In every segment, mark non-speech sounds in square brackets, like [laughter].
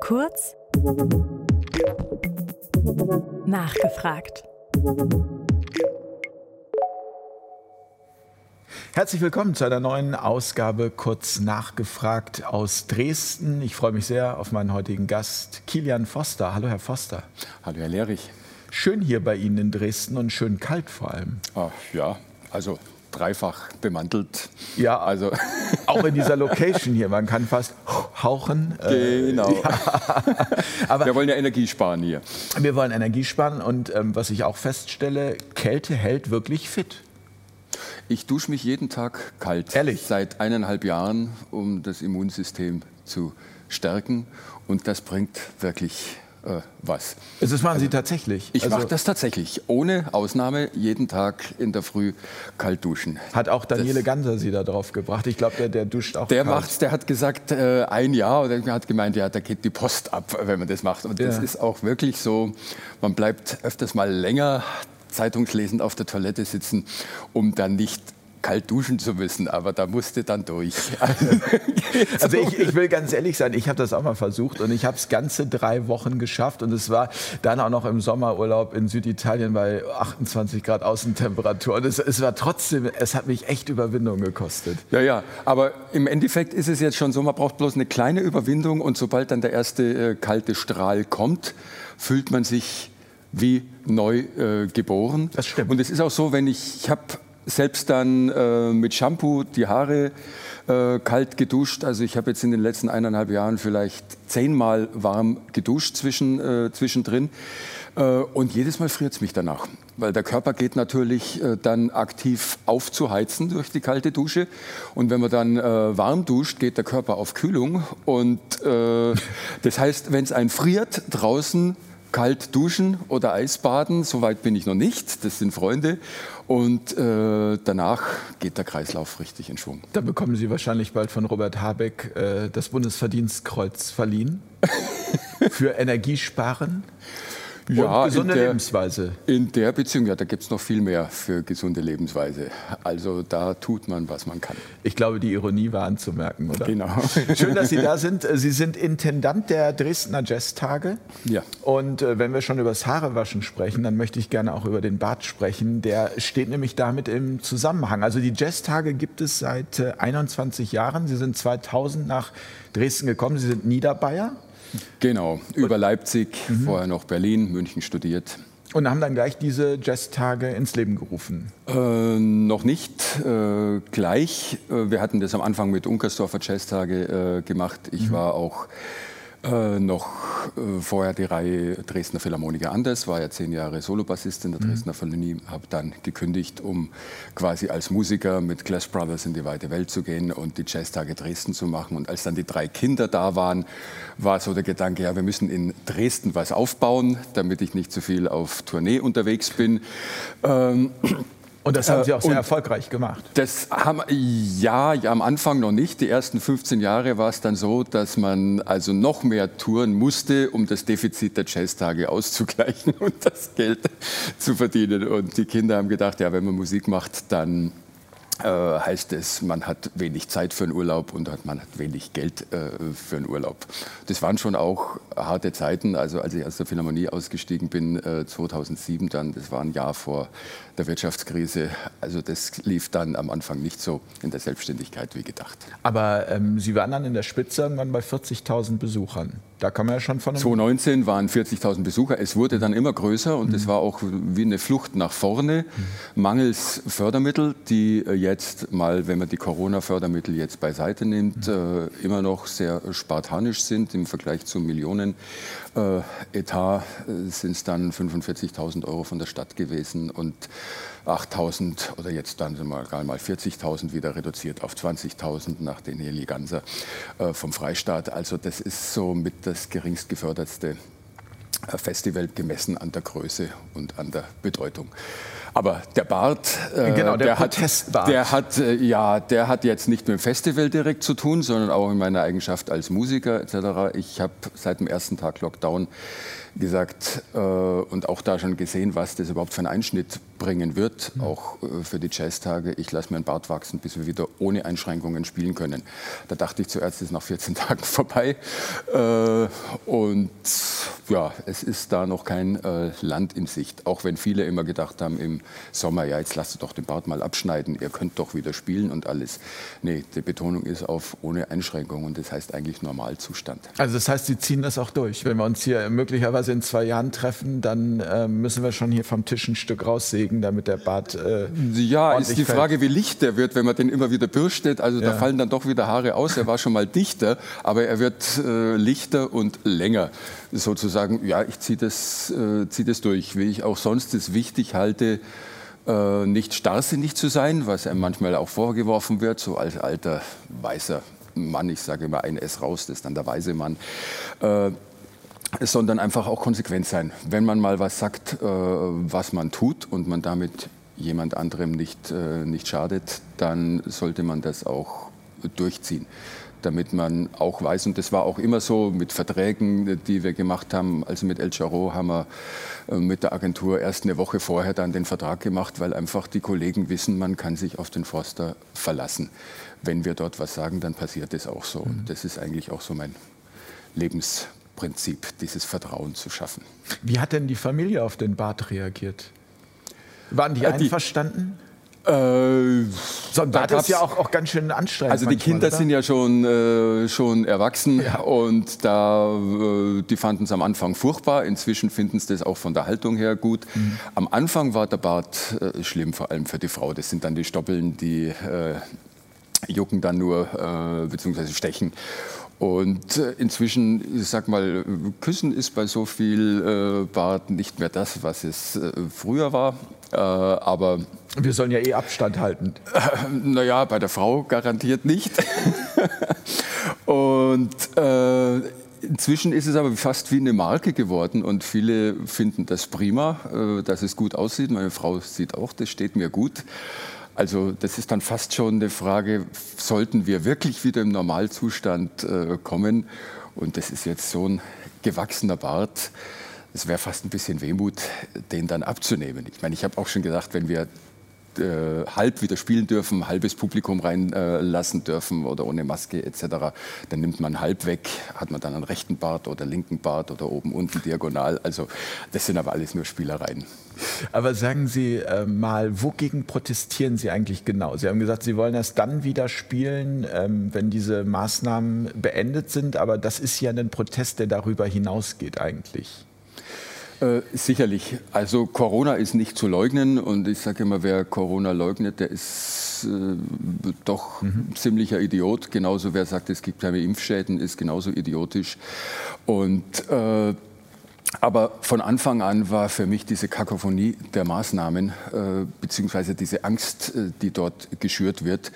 Kurz nachgefragt. Herzlich willkommen zu einer neuen Ausgabe Kurz nachgefragt aus Dresden. Ich freue mich sehr auf meinen heutigen Gast, Kilian Foster. Hallo, Herr Foster. Hallo, Herr Lehrich. Schön hier bei Ihnen in Dresden und schön kalt vor allem. Ach, ja, also dreifach bemantelt. Ja, also [laughs] auch in dieser Location hier. Man kann fast hauchen. Genau. Äh, ja. [laughs] Aber wir wollen ja Energie sparen hier. Wir wollen Energie sparen und ähm, was ich auch feststelle, Kälte hält wirklich fit. Ich dusche mich jeden Tag kalt. Ehrlich? Seit eineinhalb Jahren, um das Immunsystem zu stärken. Und das bringt wirklich äh, was. Das machen also, Sie tatsächlich? Ich also, mache das tatsächlich. Ohne Ausnahme jeden Tag in der Früh kalt duschen. Hat auch Daniele das, Ganser Sie da drauf gebracht? Ich glaube, der, der duscht auch Der kalt. macht's, der hat gesagt, äh, ein Jahr. Oder er hat gemeint, ja, da geht die Post ab, wenn man das macht. Und ja. das ist auch wirklich so. Man bleibt öfters mal länger zeitungslesend auf der Toilette sitzen, um dann nicht kalt duschen zu müssen, aber da musste dann durch. [laughs] also ich, ich, will ganz ehrlich sein, ich habe das auch mal versucht und ich habe es ganze drei Wochen geschafft und es war dann auch noch im Sommerurlaub in Süditalien bei 28 Grad Außentemperatur und es, es war trotzdem, es hat mich echt Überwindung gekostet. Ja, ja, aber im Endeffekt ist es jetzt schon so, man braucht bloß eine kleine Überwindung und sobald dann der erste äh, kalte Strahl kommt, fühlt man sich wie neu äh, geboren. Das stimmt. Und es ist auch so, wenn ich, ich habe selbst dann äh, mit Shampoo die Haare äh, kalt geduscht. Also ich habe jetzt in den letzten eineinhalb Jahren vielleicht zehnmal warm geduscht zwischen, äh, zwischendrin. Äh, und jedes Mal friert es mich danach, weil der Körper geht natürlich äh, dann aktiv aufzuheizen durch die kalte Dusche. Und wenn man dann äh, warm duscht, geht der Körper auf Kühlung. Und [laughs] das heißt, wenn es einen friert draußen, kalt duschen oder Eisbaden, soweit bin ich noch nicht, das sind Freunde. Und äh, danach geht der Kreislauf richtig in Schwung. Da bekommen Sie wahrscheinlich bald von Robert Habeck äh, das Bundesverdienstkreuz verliehen [laughs] für Energiesparen ja, gesunde der, Lebensweise. In der Beziehung, ja, da gibt es noch viel mehr für gesunde Lebensweise. Also da tut man, was man kann. Ich glaube, die Ironie war anzumerken, oder? Genau. [laughs] Schön, dass Sie da sind. Sie sind Intendant der Dresdner Jazztage. Ja. Und äh, wenn wir schon über das Haarewaschen sprechen, dann möchte ich gerne auch über den Bart sprechen. Der steht nämlich damit im Zusammenhang. Also die Jazztage gibt es seit äh, 21 Jahren. Sie sind 2000 nach Dresden gekommen. Sie sind Niederbayer. Genau, über Leipzig, mhm. vorher noch Berlin, München studiert. Und haben dann gleich diese Jazztage ins Leben gerufen? Äh, noch nicht äh, gleich. Äh, wir hatten das am Anfang mit Unkersdorfer Jazztage äh, gemacht. Ich mhm. war auch äh, noch äh, vorher die Reihe Dresdner Philharmoniker anders, war ja zehn Jahre Solobassist in der mhm. Dresdner Philharmonie, habe dann gekündigt, um quasi als Musiker mit Clash Brothers in die weite Welt zu gehen und die Jazztage Dresden zu machen. Und als dann die drei Kinder da waren, war so der Gedanke, ja, wir müssen in Dresden was aufbauen, damit ich nicht zu viel auf Tournee unterwegs bin. Ähm, und das haben Sie auch sehr erfolgreich gemacht. Das haben ja, ja, am Anfang noch nicht. Die ersten 15 Jahre war es dann so, dass man also noch mehr touren musste, um das Defizit der Jazztage auszugleichen [laughs] und das Geld zu verdienen. Und die Kinder haben gedacht, ja, wenn man Musik macht, dann äh, heißt es, man hat wenig Zeit für einen Urlaub und man hat wenig Geld äh, für einen Urlaub. Das waren schon auch harte Zeiten. Also als ich aus der Philharmonie ausgestiegen bin, äh, 2007 dann, das war ein Jahr vor der Wirtschaftskrise. Also das lief dann am Anfang nicht so in der Selbstständigkeit wie gedacht. Aber ähm, Sie waren dann in der Spitze irgendwann bei 40.000 Besuchern. Da kann man ja schon von 2019 waren 40.000 Besucher. Es wurde dann immer größer und es mhm. war auch wie eine Flucht nach vorne. Mhm. Mangels Fördermittel, die äh, jetzt mal, wenn man die Corona-Fördermittel jetzt beiseite nimmt, mhm. äh, immer noch sehr spartanisch sind im Vergleich zum Millionen. Äh, Etat äh, sind es dann 45.000 Euro von der Stadt gewesen und 8.000 oder jetzt dann mal, mal 40.000 wieder reduziert auf 20.000 nach den Ganser äh, vom Freistaat. Also das ist so mit das geringst gefördertste äh, Festival gemessen an der Größe und an der Bedeutung. Aber der Bart, äh, genau, der, der hat, der hat, äh, ja, der hat jetzt nicht mit dem Festival direkt zu tun, sondern auch in meiner Eigenschaft als Musiker etc. Ich habe seit dem ersten Tag Lockdown gesagt äh, und auch da schon gesehen, was das überhaupt für einen Einschnitt bringen wird, mhm. auch äh, für die Jazztage. Ich lasse mir einen Bart wachsen, bis wir wieder ohne Einschränkungen spielen können. Da dachte ich zuerst, es ist nach 14 [laughs] Tagen vorbei. Äh, und ja, es ist da noch kein äh, Land in Sicht. Auch wenn viele immer gedacht haben im Sommer, ja, jetzt lasst doch den Bart mal abschneiden, ihr könnt doch wieder spielen und alles. Nee, die Betonung ist auf ohne Einschränkungen. Das heißt eigentlich Normalzustand. Also das heißt, Sie ziehen das auch durch. Wenn wir uns hier möglicherweise in zwei Jahren treffen, dann äh, müssen wir schon hier vom Tisch ein Stück raussägen, damit der Bart. Äh, ja, ist die Frage, wie licht der wird, wenn man den immer wieder bürstet. Also ja. da fallen dann doch wieder Haare aus. Er war schon mal dichter, aber er wird äh, lichter und länger. Sozusagen, ja, ich ziehe das, äh, zieh das durch, wie ich auch sonst es wichtig halte, äh, nicht starrsinnig zu sein, was einem manchmal auch vorgeworfen wird, so als alter weißer Mann, ich sage immer ein S raus, das ist dann der weise Mann. Äh, sondern einfach auch konsequent sein. Wenn man mal was sagt, äh, was man tut und man damit jemand anderem nicht, äh, nicht schadet, dann sollte man das auch durchziehen damit man auch weiß, und das war auch immer so mit Verträgen, die wir gemacht haben, also mit El Charo haben wir äh, mit der Agentur erst eine Woche vorher dann den Vertrag gemacht, weil einfach die Kollegen wissen, man kann sich auf den Forster verlassen. Wenn wir dort was sagen, dann passiert es auch so. Und mhm. das ist eigentlich auch so mein Lebens Prinzip, dieses Vertrauen zu schaffen. Wie hat denn die Familie auf den Bart reagiert? Waren die, äh, die einverstanden? Äh, so ein Bart ist ja auch, auch ganz schön anstrengend. Also die manchmal, Kinder oder? sind ja schon, äh, schon erwachsen ja. und da, äh, die fanden es am Anfang furchtbar. Inzwischen finden sie das auch von der Haltung her gut. Mhm. Am Anfang war der Bart äh, schlimm, vor allem für die Frau. Das sind dann die Stoppeln, die äh, jucken dann nur, äh, beziehungsweise stechen. Und äh, inzwischen, ich sag mal, Küssen ist bei so viel äh, Bart nicht mehr das, was es äh, früher war. Äh, aber wir sollen ja eh Abstand halten. [laughs] Äh, naja, bei der Frau garantiert nicht. [laughs] und äh, inzwischen ist es aber fast wie eine Marke geworden und viele finden das prima, äh, dass es gut aussieht. Meine Frau sieht auch, das steht mir gut. Also das ist dann fast schon eine Frage, sollten wir wirklich wieder im Normalzustand äh, kommen? Und das ist jetzt so ein gewachsener Bart. Es wäre fast ein bisschen Wehmut, den dann abzunehmen. Ich meine, ich habe auch schon gedacht, wenn wir äh, halb wieder spielen dürfen, halbes Publikum reinlassen äh, dürfen oder ohne Maske etc., dann nimmt man halb weg, hat man dann einen rechten Bart oder linken Bart oder oben, unten diagonal. Also das sind aber alles nur Spielereien. Aber sagen Sie äh, mal, wogegen protestieren Sie eigentlich genau? Sie haben gesagt, Sie wollen erst dann wieder spielen, ähm, wenn diese Maßnahmen beendet sind, aber das ist ja ein Protest, der darüber hinausgeht eigentlich. Äh, sicherlich. Also Corona ist nicht zu leugnen und ich sage immer, wer Corona leugnet, der ist äh, doch mhm. ziemlicher Idiot. Genauso wer sagt, es gibt keine Impfschäden, ist genauso idiotisch. Und äh, aber von Anfang an war für mich diese Kakophonie der Maßnahmen, äh, beziehungsweise diese Angst, äh, die dort geschürt wird,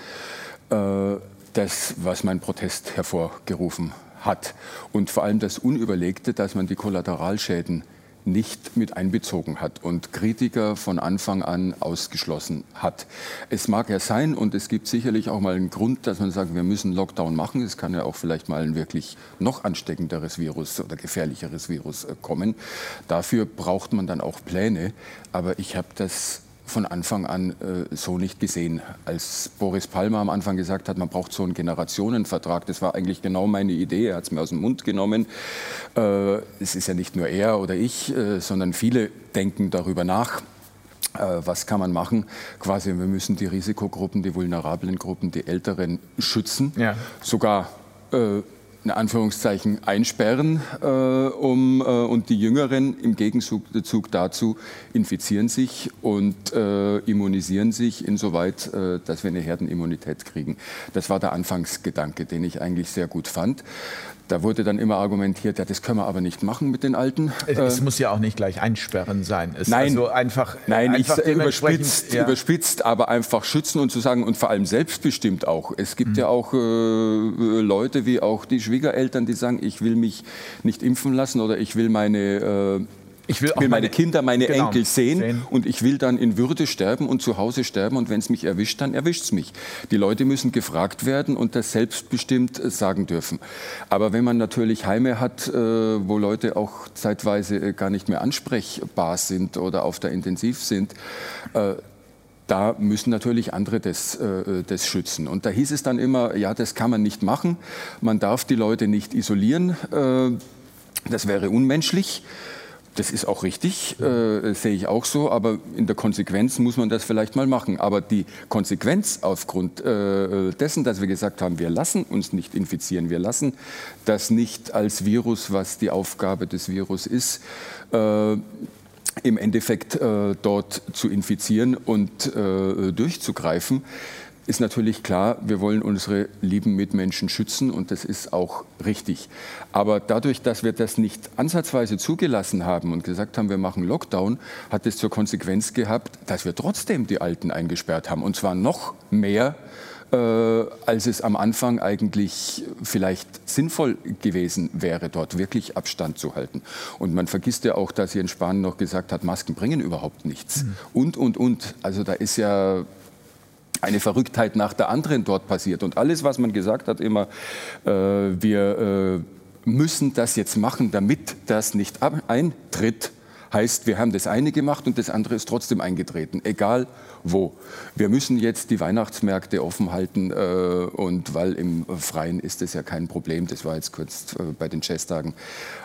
das, was mein Protest hervorgerufen hat. Und vor allem das Unüberlegte, dass man die Kollateralschäden nicht mit einbezogen hat und Kritiker von Anfang an ausgeschlossen hat. Es mag ja sein und es gibt sicherlich auch mal einen Grund, dass man sagt, wir müssen Lockdown machen. Es kann ja auch vielleicht mal ein wirklich noch ansteckenderes Virus oder gefährlicheres Virus äh, kommen. Dafür braucht man dann auch Pläne. Aber ich habe das von Anfang an äh, so nicht gesehen. Als Boris Palmer am Anfang gesagt hat, man braucht so einen Generationenvertrag, das war eigentlich genau meine Idee. Er hat es mir aus dem Mund genommen. Äh, es ist ja nicht nur er oder ich, äh, sondern viele denken darüber nach. Äh, was kann man machen? Quasi, wir müssen die Risikogruppen, die vulnerablen Gruppen, die Älteren schützen. Ja. Sogar äh, in Anführungszeichen einsperren äh, um, äh, und die Jüngeren im Gegenzug dazu infizieren sich und äh, immunisieren sich insoweit, äh, dass wir eine Herdenimmunität kriegen. Das war der Anfangsgedanke, den ich eigentlich sehr gut fand. Da wurde dann immer argumentiert, ja, das können wir aber nicht machen mit den Alten. Es, es muss ja auch nicht gleich einsperren sein. Es nein, also einfach, nein, einfach ich, überspitzt, ja. überspitzt, aber einfach schützen und zu sagen und vor allem selbstbestimmt auch. Es gibt mhm. ja auch äh, Leute wie auch die Schwiegereltern, die sagen, ich will mich nicht impfen lassen oder ich will meine äh, ich will, will meine, Kinder, meine genau, Enkel sehen, sehen, und ich will dann in Würde sterben und zu Hause sterben und wenn es mich erwischt, dann erwischt es mich. Die Leute müssen gefragt werden und das selbstbestimmt äh, sagen dürfen. Aber wenn man natürlich Heime hat, äh, wo Leute auch zeitweise äh, gar nicht mehr ansprechbar sind oder auf der Intensiv sind, da müssen natürlich andere das, äh, das schützen. Und da hieß es dann immer, ja, das kann man nicht machen, man darf die Leute nicht isolieren, äh, das wäre unmenschlich. Das ist auch richtig, äh, sehe ich auch so, aber in der Konsequenz muss man das vielleicht mal machen. Aber die Konsequenz aufgrund äh, dessen, dass wir gesagt haben, wir lassen uns nicht infizieren, wir lassen das nicht als Virus, was die Aufgabe des Virus ist, äh, im Endeffekt äh, dort zu infizieren und äh, durchzugreifen, ist natürlich klar, wir wollen unsere lieben Mitmenschen schützen und das ist auch richtig. Aber dadurch, dass wir das nicht ansatzweise zugelassen haben und gesagt haben, wir machen Lockdown, hat es zur Konsequenz gehabt, dass wir trotzdem die Alten eingesperrt haben und zwar noch mehr äh, als es am Anfang eigentlich vielleicht sinnvoll gewesen wäre, dort wirklich Abstand zu halten. Und man vergisst ja auch, dass Jens Spahn noch gesagt hat, Masken bringen überhaupt nichts. Mhm. Und, und, und. Also da ist ja eine Verrücktheit nach der anderen dort passiert. Und alles, was man gesagt hat, immer, äh, wir äh, müssen das jetzt machen, damit das nicht eintritt, heißt, wir haben das eine gemacht und das andere ist trotzdem eingetreten, egal wo. Wir müssen jetzt die Weihnachtsmärkte offen halten äh, und weil im Freien ist das ja kein Problem. Das war jetzt kurz äh, bei den Jazztagen,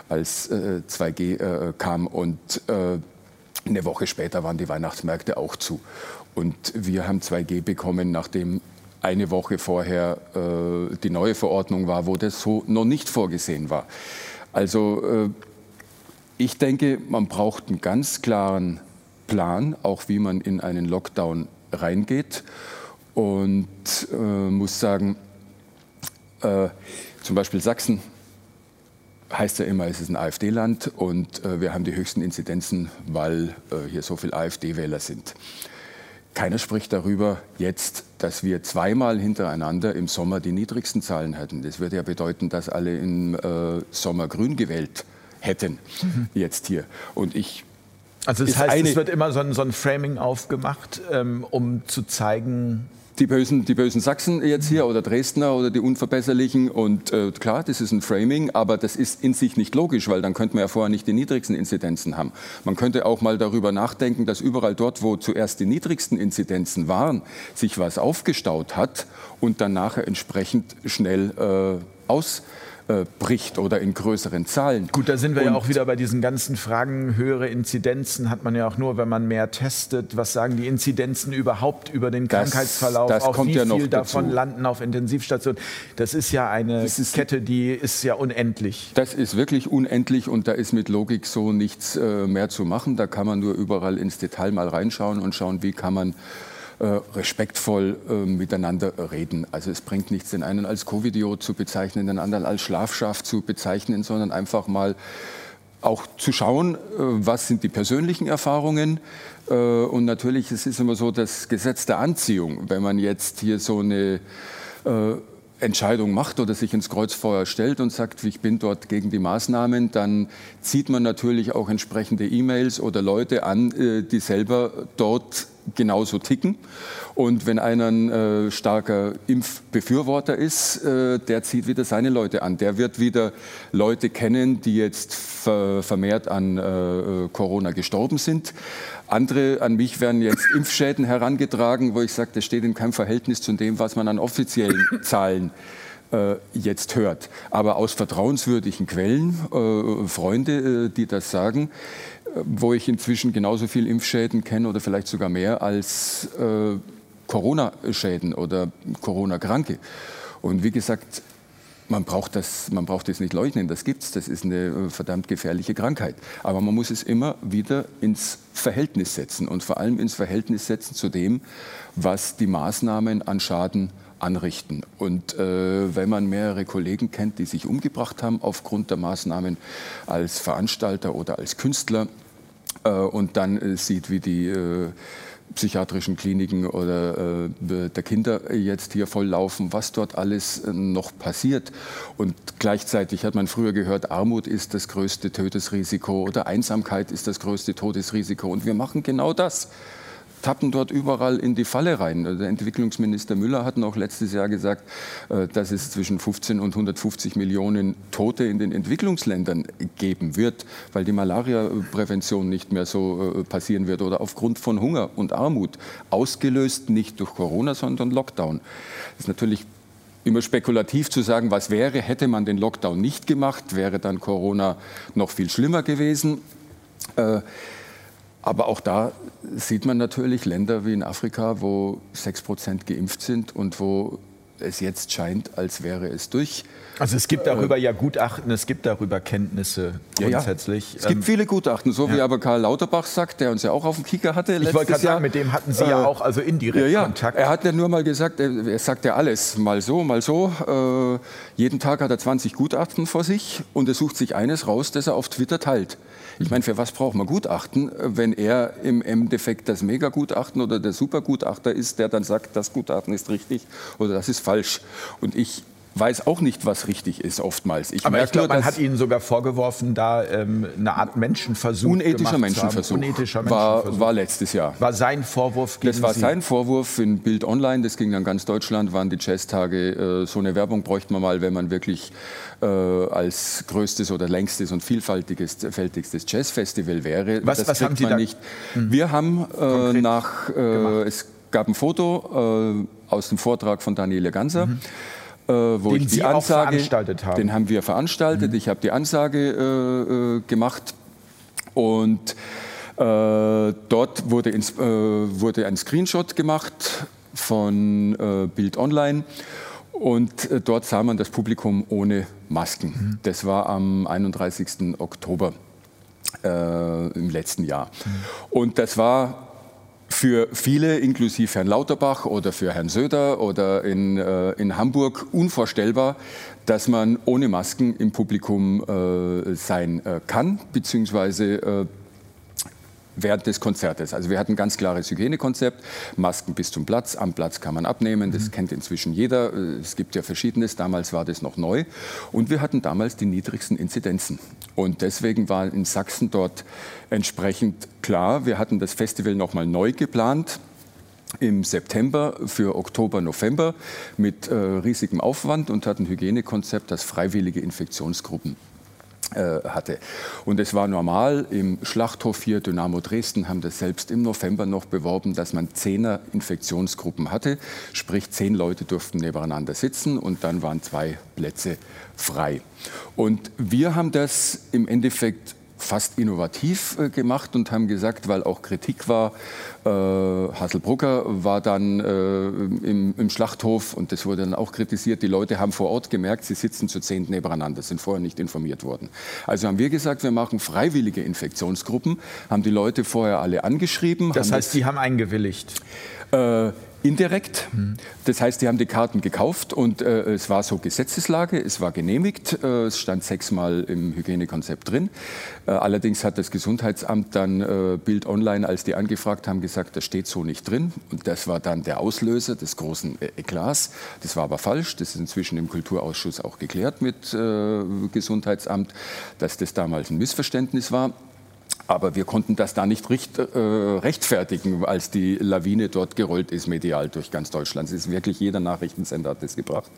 als äh, 2G äh, kam und äh, eine Woche später waren die Weihnachtsmärkte auch zu. Und wir haben 2G bekommen, nachdem eine Woche vorher äh, die neue Verordnung war, wo das so noch nicht vorgesehen war. Also ich denke, man braucht einen ganz klaren Plan, auch wie man in einen Lockdown reingeht. Und äh, muss sagen, äh, zum Beispiel Sachsen heißt ja immer, es ist ein AfD-Land und äh, wir haben die höchsten Inzidenzen, weil äh, hier so viele AfD-Wähler sind. Keiner spricht darüber jetzt, dass wir zweimal hintereinander im Sommer die niedrigsten Zahlen hatten. Das würde ja bedeuten, dass alle im äh, Sommer grün gewählt hätten mhm. jetzt hier. Und ich also das heißt, es wird immer so ein, so ein Framing aufgemacht, ähm, um zu zeigen, die bösen, die bösen Sachsen jetzt hier oder Dresdner oder die Unverbesserlichen. Und äh, klar, das ist ein Framing, aber das ist in sich nicht logisch, weil dann könnte man ja vorher nicht die niedrigsten Inzidenzen haben. Man könnte auch mal darüber nachdenken, dass überall dort, wo zuerst die niedrigsten Inzidenzen waren, sich was aufgestaut hat und dann nachher entsprechend schnell äh, aus äh, bricht oder in größeren Zahlen. Gut, da sind wir Und ja auch wieder bei diesen ganzen Fragen. Höhere Inzidenzen hat man ja auch nur, wenn man mehr testet. Was sagen die Inzidenzen überhaupt über den das, Krankheitsverlauf? Das auch kommt wie ja noch viel davon dazu. landen auf Intensivstationen? Das ist ja eine ist, Kette, die ist ja unendlich. Das ist wirklich unendlich und da ist mit Logik so nichts äh, mehr zu machen. Da kann man nur überall ins Detail mal reinschauen und schauen, wie kann man respektvoll äh, miteinander reden. Also es bringt nichts, den einen als Covidiot zu bezeichnen, den anderen als Schlafschaf zu bezeichnen, sondern einfach mal auch zu schauen, äh, was sind die persönlichen Erfahrungen. Und natürlich, es ist immer so das Gesetz der Anziehung. Wenn man jetzt hier so eine Entscheidung macht oder sich ins Kreuzfeuer stellt und sagt, ich bin dort gegen die Maßnahmen, dann zieht man natürlich auch entsprechende E-Mails oder Leute an, die selber dort genauso ticken. Und wenn einer ein äh, starker Impfbefürworter ist, äh, der zieht wieder seine Leute an. Der wird wieder Leute kennen, die jetzt ver vermehrt an äh, Corona gestorben sind. Andere an mich werden jetzt [laughs] Impfschäden herangetragen, wo ich sage, das steht in keinem Verhältnis zu dem, was man an offiziellen Zahlen äh, jetzt hört. Aber aus vertrauenswürdigen Quellen, äh, Freunde, äh, die das sagen, wo ich inzwischen genauso viel Impfschäden kenne oder vielleicht sogar mehr als äh, Corona-Schäden oder Corona-Kranke. Und wie gesagt, man braucht, das, man braucht das nicht leugnen, das gibt es, das ist eine äh, verdammt gefährliche Krankheit. Aber man muss es immer wieder ins Verhältnis setzen und vor allem ins Verhältnis setzen zu dem, was die Maßnahmen an Schaden anrichten. Und äh, wenn man mehrere Kollegen kennt, die sich umgebracht haben aufgrund der Maßnahmen als Veranstalter oder als Künstler äh, und dann äh, sieht, wie die äh, psychiatrischen Kliniken oder äh, der Kinder jetzt hier volllaufen, was dort alles äh, noch passiert. Und gleichzeitig hat man früher gehört, Armut ist das größte Todesrisiko oder Einsamkeit ist das größte Todesrisiko. Und wir machen genau das tappen dort überall in die Falle rein. Der Entwicklungsminister Müller hat noch letztes Jahr gesagt, äh, dass es zwischen 15 und 150 Millionen Tote in den Entwicklungsländern geben wird, weil die Malaria-Prävention nicht mehr so äh, passieren wird oder aufgrund von Hunger und Armut, ausgelöst nicht durch Corona, sondern Lockdown. Das ist natürlich immer spekulativ zu sagen, was wäre, hätte man den Lockdown nicht gemacht, wäre dann Corona noch viel schlimmer gewesen. Äh, aber auch da sieht man natürlich Länder wie in Afrika, wo 6 Prozent geimpft sind und wo es jetzt scheint, als wäre es durch. Also es gibt darüber ja Gutachten, es gibt darüber Kenntnisse grundsätzlich. Ja, ja. Es gibt ähm, viele Gutachten, so ja. wie aber Karl Lauterbach sagt, der uns ja auch auf dem Kicker hatte. Ich wollte gerade sagen, mit dem hatten Sie äh, ja auch also indirekt ja, Kontakt. Er hat ja nur mal gesagt, er, er sagt ja alles, mal so, mal so. Äh, jeden Tag hat er 20 Gutachten vor sich und er sucht sich eines raus, das er auf Twitter teilt. Ich meine, für was braucht man Gutachten, wenn er im Endeffekt das Megagutachten oder der Supergutachter ist, der dann sagt, das Gutachten ist richtig oder das ist falsch. Und ich weiß auch nicht, was richtig ist oftmals. Ich Aber ich glaube, man hat Ihnen sogar vorgeworfen, da ähm, eine Art Menschenversuch Unethischer Menschenversuch. Unethischer Menschenversuch. War, war letztes Jahr. War sein Vorwurf gegen Das war Sie? sein Vorwurf in Bild Online. Das ging dann ganz Deutschland, waren die Jazztage. Äh, so eine Werbung bräuchte man mal, wenn man wirklich äh, als größtes oder längstes und vielfältigstes Jazzfestival wäre. Was, das was haben Sie da? Nicht. Mhm. Wir haben äh, nach, äh, es gab ein Foto äh, aus dem Vortrag von Daniele Ganser. Mhm äh, wo den ich die Sie Ansage, veranstaltet haben. Den haben wir veranstaltet. Mhm. Ich habe die Ansage äh, äh gemacht und äh, dort wurde, ins, äh, wurde, ein Screenshot gemacht von äh, Bild Online. Und dort sah man das Publikum ohne Masken. Mhm. Das war am 31. Oktober im letzten Jahr. Mhm. Und das war für viele, inklusive Herrn Lauterbach oder für Herrn Söder oder in, äh, in Hamburg, unvorstellbar, dass man ohne Masken im Publikum äh, sein äh, kann, beziehungsweise äh, während des Konzertes. Also wir hatten ein ganz klares Hygienekonzept, Masken bis zum Platz, am Platz kann man abnehmen, das mhm. kennt inzwischen jeder, es gibt ja verschiedenes, damals war das noch neu. Und wir hatten damals die niedrigsten Inzidenzen. Und deswegen war in Sachsen dort entsprechend klar, wir hatten das Festival nochmal neu geplant, im September für Oktober, November mit äh, riesigem Aufwand und hatten ein Hygienekonzept, das freiwillige Infektionsgruppen äh, hatte. Und es war normal, im Schlachthof hier, Dynamo Dresden, haben das selbst im November noch beworben, dass man zehner Infektionsgruppen hatte. Sprich, zehn Leute durften nebeneinander sitzen und dann waren zwei Plätze frei. Und wir haben das im Endeffekt fast innovativ äh, gemacht und haben gesagt, weil auch Kritik war, äh, Hasselbrucker war dann äh, im, im, Schlachthof und das wurde dann auch kritisiert. Die Leute haben vor Ort gemerkt, sie sitzen zu zehn nebeneinander, sind vorher nicht informiert worden. Also haben wir gesagt, wir machen freiwillige Infektionsgruppen, haben die Leute vorher alle angeschrieben. Das heißt, Sie haben eingewilligt? Äh, indirekt. Das heißt, die haben die Karten gekauft und äh, es war so Gesetzeslage, es war genehmigt, äh, es stand sechsmal im Hygienekonzept drin. Äh, allerdings hat das Gesundheitsamt dann äh, Bild Online, als die angefragt haben, gesagt, das steht so nicht drin. Und das war dann der Auslöser des großen äh, Eklats. Das war aber falsch. Das ist inzwischen im Kulturausschuss auch geklärt mit äh, Gesundheitsamt, dass das damals ein Missverständnis war. Aber wir konnten das da nicht recht, äh, rechtfertigen, als die Lawine dort gerollt ist, medial durch ganz Deutschland. Es ist wirklich jeder Nachrichtensender hat das gebracht.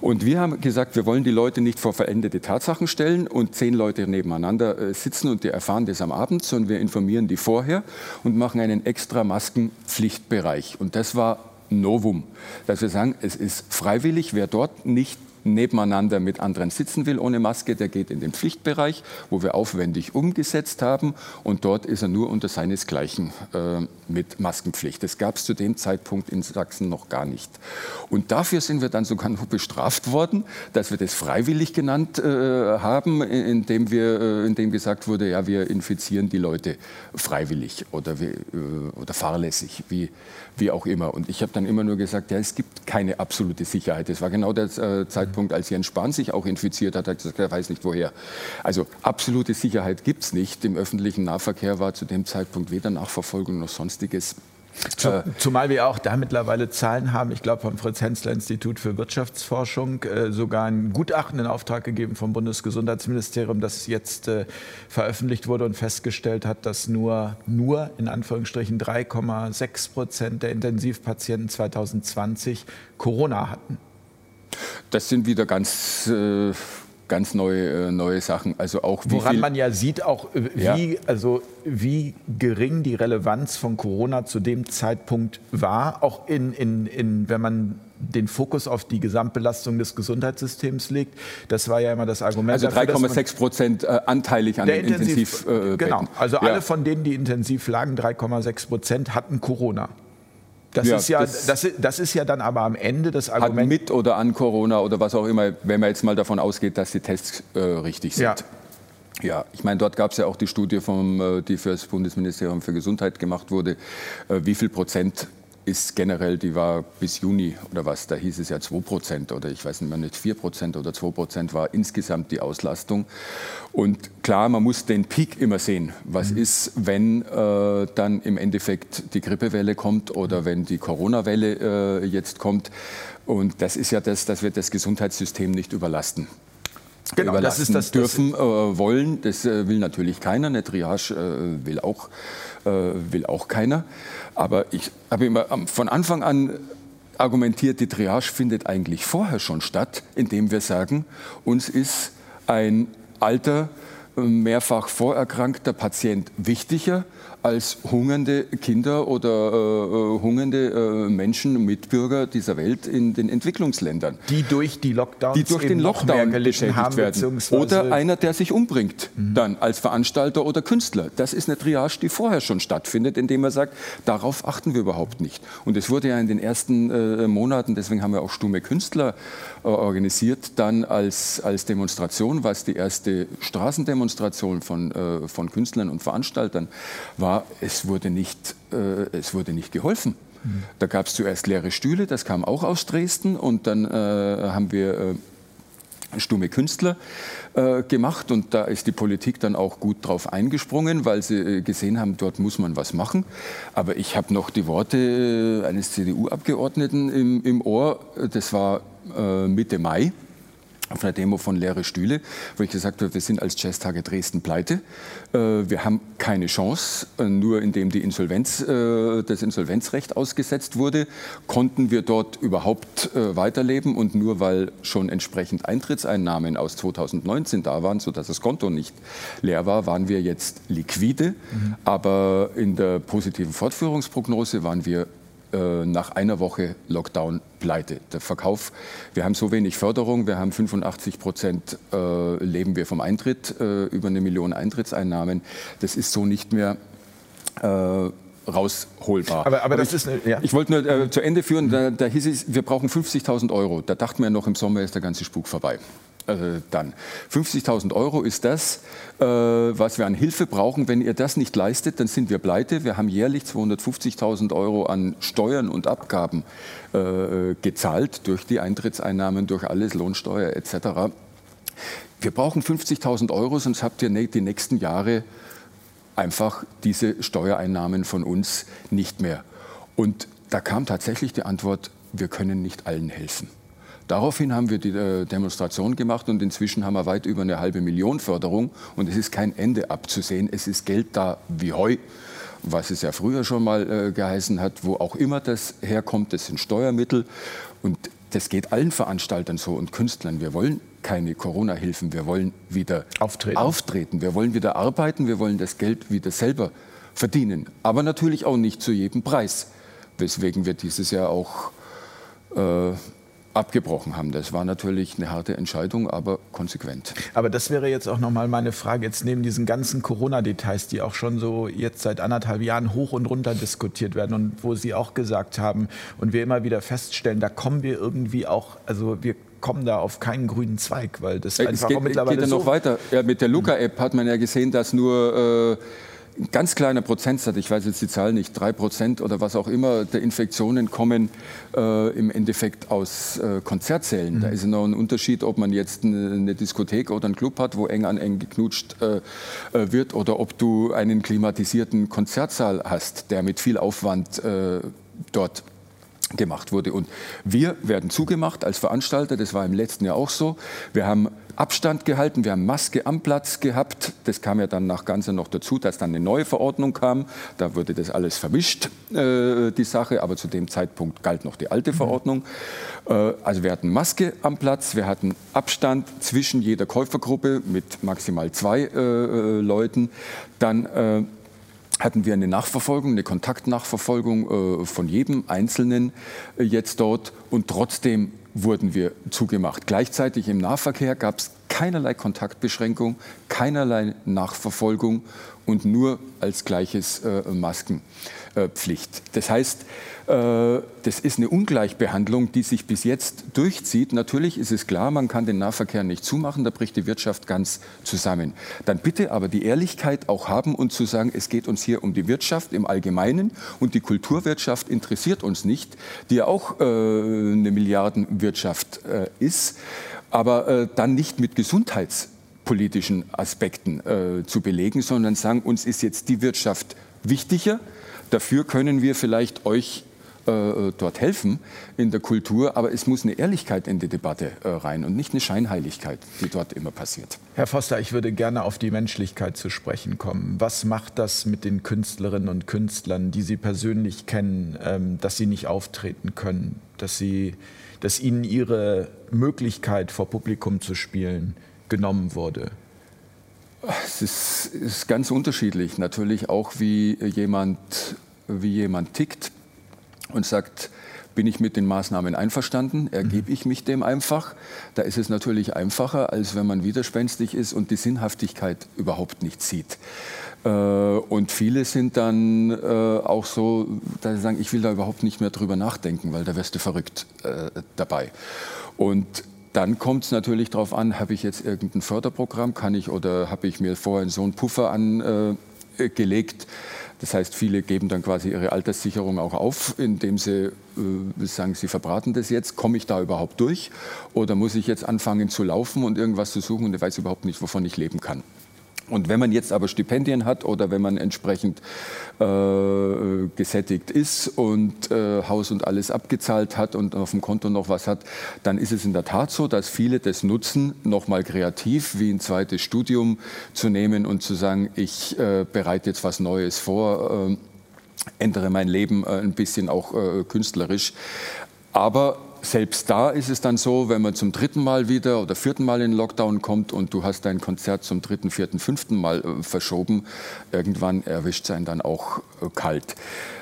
Und wir haben gesagt, wir wollen die Leute nicht vor verendete Tatsachen stellen und zehn Leute nebeneinander äh, sitzen und die erfahren das am Abend, sondern wir informieren die vorher und machen einen extra Maskenpflichtbereich. Und das war Novum, dass wir sagen, es ist freiwillig, wer dort nicht nebeneinander mit anderen sitzen will ohne Maske, der geht in den Pflichtbereich, wo wir aufwendig umgesetzt haben. Und dort ist er nur unter seinesgleichen äh, mit Maskenpflicht. Das gab es zu dem Zeitpunkt in Sachsen noch gar nicht. Und dafür sind wir dann sogar noch bestraft worden, dass wir das freiwillig genannt äh, haben, indem, wir, äh, indem gesagt wurde, ja, wir infizieren die Leute freiwillig oder, wie, äh, oder fahrlässig, wie, wie auch immer. Und ich habe dann immer nur gesagt, ja, es gibt keine absolute Sicherheit. Das war genau der äh, Zeitpunkt, als Jens Spahn sich auch infiziert hat, hat gesagt, er weiß nicht woher. Also absolute Sicherheit gibt es nicht. Im öffentlichen Nahverkehr war zu dem Zeitpunkt weder Nachverfolgung noch sonstiges. Äh, zumal wir auch da mittlerweile Zahlen haben, ich glaube vom Fritz-Hensler-Institut für Wirtschaftsforschung, äh, sogar ein Gutachten in Auftrag gegeben vom Bundesgesundheitsministerium, das jetzt äh, veröffentlicht wurde und festgestellt hat, dass nur, nur in Anführungsstrichen 3,6 Prozent der Intensivpatienten 2020 Corona hatten. Das sind wieder ganz äh, ganz neue, äh, neue Sachen. Also auch Woran man ja sieht, auch äh, wie, ja. also wie gering die Relevanz von Corona zu dem Zeitpunkt war, auch in, in, in, wenn man den Fokus auf die Gesamtbelastung des Gesundheitssystems legt. Das war ja immer das Argument. Also 3,6 Prozent anteilig an den Intensiv, Intensiv äh, Genau, also ja. alle von denen, die intensiv lagen, 3,6 Prozent hatten Corona. Das, ja, ist ja, das, das, das, ist ja dann aber am Ende das Argument. mit oder an Corona oder was auch immer, wenn man jetzt mal davon ausgeht, dass die Tests äh, richtig sind. Ja. Ja, ich meine, dort gab es ja auch die Studie, vom, äh, die für das Bundesministerium für Gesundheit gemacht wurde, äh, wie viel Prozent ist generell, die war bis Juni oder was, da hieß es ja 2 Prozent oder ich weiß nicht mehr, nicht 4 Prozent oder 2 Prozent war insgesamt die Auslastung. Und klar, man muss den Peak immer sehen. Was mhm. ist, wenn äh, dann im Endeffekt die Grippewelle kommt oder wenn die Corona-Welle äh, jetzt kommt? Und das ist ja das, dass wir das Gesundheitssystem nicht überlasten. Genau, das ist das dürfen, äh, wollen. Das äh, will natürlich keiner. Eine Triage äh, will auch äh, will auch keiner. Aber ich habe immer von Anfang an argumentiert, die Triage findet eigentlich vorher schon statt, indem wir sagen, uns ist ein alter, mehrfach vorerkrankter Patient wichtiger als hungernde Kinder oder äh, äh, hungernde äh, Menschen, Mitbürger dieser Welt in den Entwicklungsländern. Die durch die Lockdowns die durch den Lockdown geschädigt haben, werden. Oder einer, der sich umbringt, mhm. dann als Veranstalter oder Künstler. Das ist eine Triage, die vorher schon stattfindet, indem man sagt, darauf achten wir überhaupt nicht. Und es wurde ja in den ersten äh, Monaten, deswegen haben wir auch stumme Künstler äh, organisiert, dann als, als Demonstration, was die erste Straßendemonstration von, äh, von Künstlern und Veranstaltern war war, es wurde nicht, äh, es wurde nicht geholfen. Mhm. Da gab es zuerst leere Stühle, das kam auch aus Dresden und dann äh, haben wir äh, stumme Künstler äh, gemacht und da ist die Politik dann auch gut drauf eingesprungen, weil sie äh, gesehen haben, dort muss man was machen. Aber ich habe noch die Worte äh, eines CDU-Abgeordneten im, im, Ohr, das war Mitte Mai auf einer Demo von Leere Stühle, wo ich gesagt habe, wir sind als Jazztage Dresden pleite. Äh, wir haben keine Chance. Äh, nur indem die Insolvenz, äh, das Insolvenzrecht ausgesetzt wurde, konnten wir dort überhaupt weiterleben. Und nur weil schon entsprechend Eintrittseinnahmen aus 2019 da waren, sodass das Konto nicht leer war, waren wir jetzt liquide. Mhm. Aber in der positiven Fortführungsprognose waren wir nach einer Woche Lockdown pleite. Der Verkauf, wir haben so wenig Förderung, wir haben 85 Prozent äh, leben wir vom Eintritt, äh, über eine Million Eintrittseinnahmen. Das ist so nicht mehr äh, rausholbar. Aber, aber das ich, ja. Ich wollte nur äh, zu Ende führen, da, da hieß es, wir brauchen 50.000 Euro. Da dachten wir noch, im Sommer ist der ganze Spuk vorbei äh, dann. 50.000 Euro ist das, äh, was wir an Hilfe brauchen. Wenn ihr das nicht leistet, dann sind wir pleite. Wir haben jährlich 250.000 Euro an Steuern und Abgaben äh, gezahlt durch die Eintrittseinnahmen, durch alles, Lohnsteuer etc. Wir brauchen 50.000 Euro, sonst habt ihr die nächsten Jahre einfach diese Steuereinnahmen von uns nicht mehr. Und da kam tatsächlich die Antwort, wir können nicht allen helfen. Daraufhin haben wir die äh, Demonstration gemacht und inzwischen haben wir weit über eine halbe Million Förderung. Und es ist kein Ende abzusehen. Es ist Geld da wie Heu, was es ja früher schon mal äh, geheißen hat, wo auch immer das herkommt, das sind Steuermittel. Und das geht allen Veranstaltern so und Künstlern. Wir wollen keine Corona-Hilfen, wir wollen wieder auftreten. auftreten, wir wollen wieder arbeiten, wir wollen das Geld wieder selber verdienen, aber natürlich auch nicht zu jedem Preis, weswegen wir dieses Jahr auch äh, abgebrochen haben. Das war natürlich eine harte Entscheidung, aber konsequent. Aber das wäre jetzt auch noch mal meine Frage. Jetzt neben diesen ganzen Corona-Details, die auch schon so jetzt seit anderthalb Jahren hoch und runter diskutiert werden und wo Sie auch gesagt haben und wir immer wieder feststellen, da kommen wir irgendwie auch, also wir kommen da auf keinen grünen Zweig, weil das es einfach geht, mittlerweile geht ja noch so weiter. Ja, mit der Luca-App hat man ja gesehen, dass nur äh, ein ganz kleiner Prozentsatz, ich weiß jetzt die Zahl nicht, drei Prozent oder was auch immer, der Infektionen kommen äh, im Endeffekt aus äh, Konzertsälen. Mhm. Da ist noch ein Unterschied, ob man jetzt eine, eine, Diskothek oder einen Club hat, wo eng an eng geknutscht äh, äh wird, oder ob du einen klimatisierten Konzertsaal hast, der mit viel Aufwand äh, dort gemacht wurde. Und wir werden zugemacht als Veranstalter, das war im letzten Jahr auch so. Wir haben Abstand gehalten, wir haben Maske am Platz gehabt. Das kam ja dann nach Ganze noch dazu, dass dann eine neue Verordnung kam. Da wurde das alles vermischt, äh, die Sache, aber zu dem Zeitpunkt galt noch die alte mhm. Verordnung. Äh, also wir hatten Maske am Platz, wir hatten Abstand zwischen jeder Käufergruppe mit maximal zwei äh, äh Leuten. Dann äh, hatten wir eine Nachverfolgung, eine Kontaktnachverfolgung äh, von jedem Einzelnen äh, jetzt dort und trotzdem wurden wir zugemacht. Gleichzeitig im Nahverkehr gab es keinerlei Kontaktbeschränkung, keinerlei Nachverfolgung und nur als gleiches äh, Maskenpflicht. das heißt, äh, das ist eine Ungleichbehandlung, die sich bis jetzt durchzieht. Natürlich ist es klar, man kann den Nahverkehr nicht zumachen, da bricht die Wirtschaft ganz zusammen. Dann bitte aber die Ehrlichkeit auch haben und zu sagen, es geht uns hier um die Wirtschaft im Allgemeinen und die Kulturwirtschaft interessiert uns nicht, die ja auch äh, eine Milliardenwirtschaft äh, ist, aber äh, dann nicht mit gesundheitspolitischen Aspekten äh, zu belegen, sondern sagen, uns ist jetzt die Wirtschaft wichtiger. Dafür können wir vielleicht euch äh, dort helfen in der Kultur, aber es muss eine Ehrlichkeit in die Debatte äh, rein und nicht eine Scheinheiligkeit, die dort immer passiert. Herr Foster, ich würde gerne auf die Menschlichkeit zu sprechen kommen. Was macht das mit den Künstlerinnen und Künstlern, die Sie persönlich kennen, ähm, dass sie nicht auftreten können, dass, sie, dass ihnen ihre Möglichkeit vor Publikum zu spielen genommen wurde? Es ist, ist ganz unterschiedlich. Natürlich auch, wie jemand, wie jemand tickt und sagt, bin ich mit den Maßnahmen einverstanden, ergebe mhm. ich mich dem einfach. Da ist es natürlich einfacher, als wenn man widerspenstig ist und die Sinnhaftigkeit überhaupt nicht sieht. Äh, und viele sind dann äh, auch so, dass sie sagen, ich will da überhaupt nicht mehr drüber nachdenken, weil da wirst du verrückt äh, dabei. Und dann kommt es natürlich darauf an, habe ich jetzt irgendein Förderprogramm, kann ich oder habe ich mir vorher so einen Puffer angelegt, das heißt, viele geben dann quasi ihre Alterssicherung auch auf, indem sie äh, sagen, sie verbraten das jetzt. Komme ich da überhaupt durch? Oder muss ich jetzt anfangen zu laufen und irgendwas zu suchen und ich weiß überhaupt nicht, wovon ich leben kann? Und wenn man jetzt aber Stipendien hat oder wenn man entsprechend äh, gesättigt ist und äh, Haus und alles abgezahlt hat und auf dem Konto noch was hat, dann ist es in der Tat so, dass viele das nutzen, nochmal kreativ wie ein zweites Studium zu nehmen und zu sagen, ich äh, bereite jetzt was Neues vor, äh, ändere mein Leben äh, ein bisschen auch äh, künstlerisch. Aber selbst da ist es dann so, wenn man zum dritten Mal wieder oder vierten Mal in den Lockdown kommt und du hast dein Konzert zum dritten, vierten, fünften Mal äh, verschoben, irgendwann erwischt es einen dann auch äh, kalt.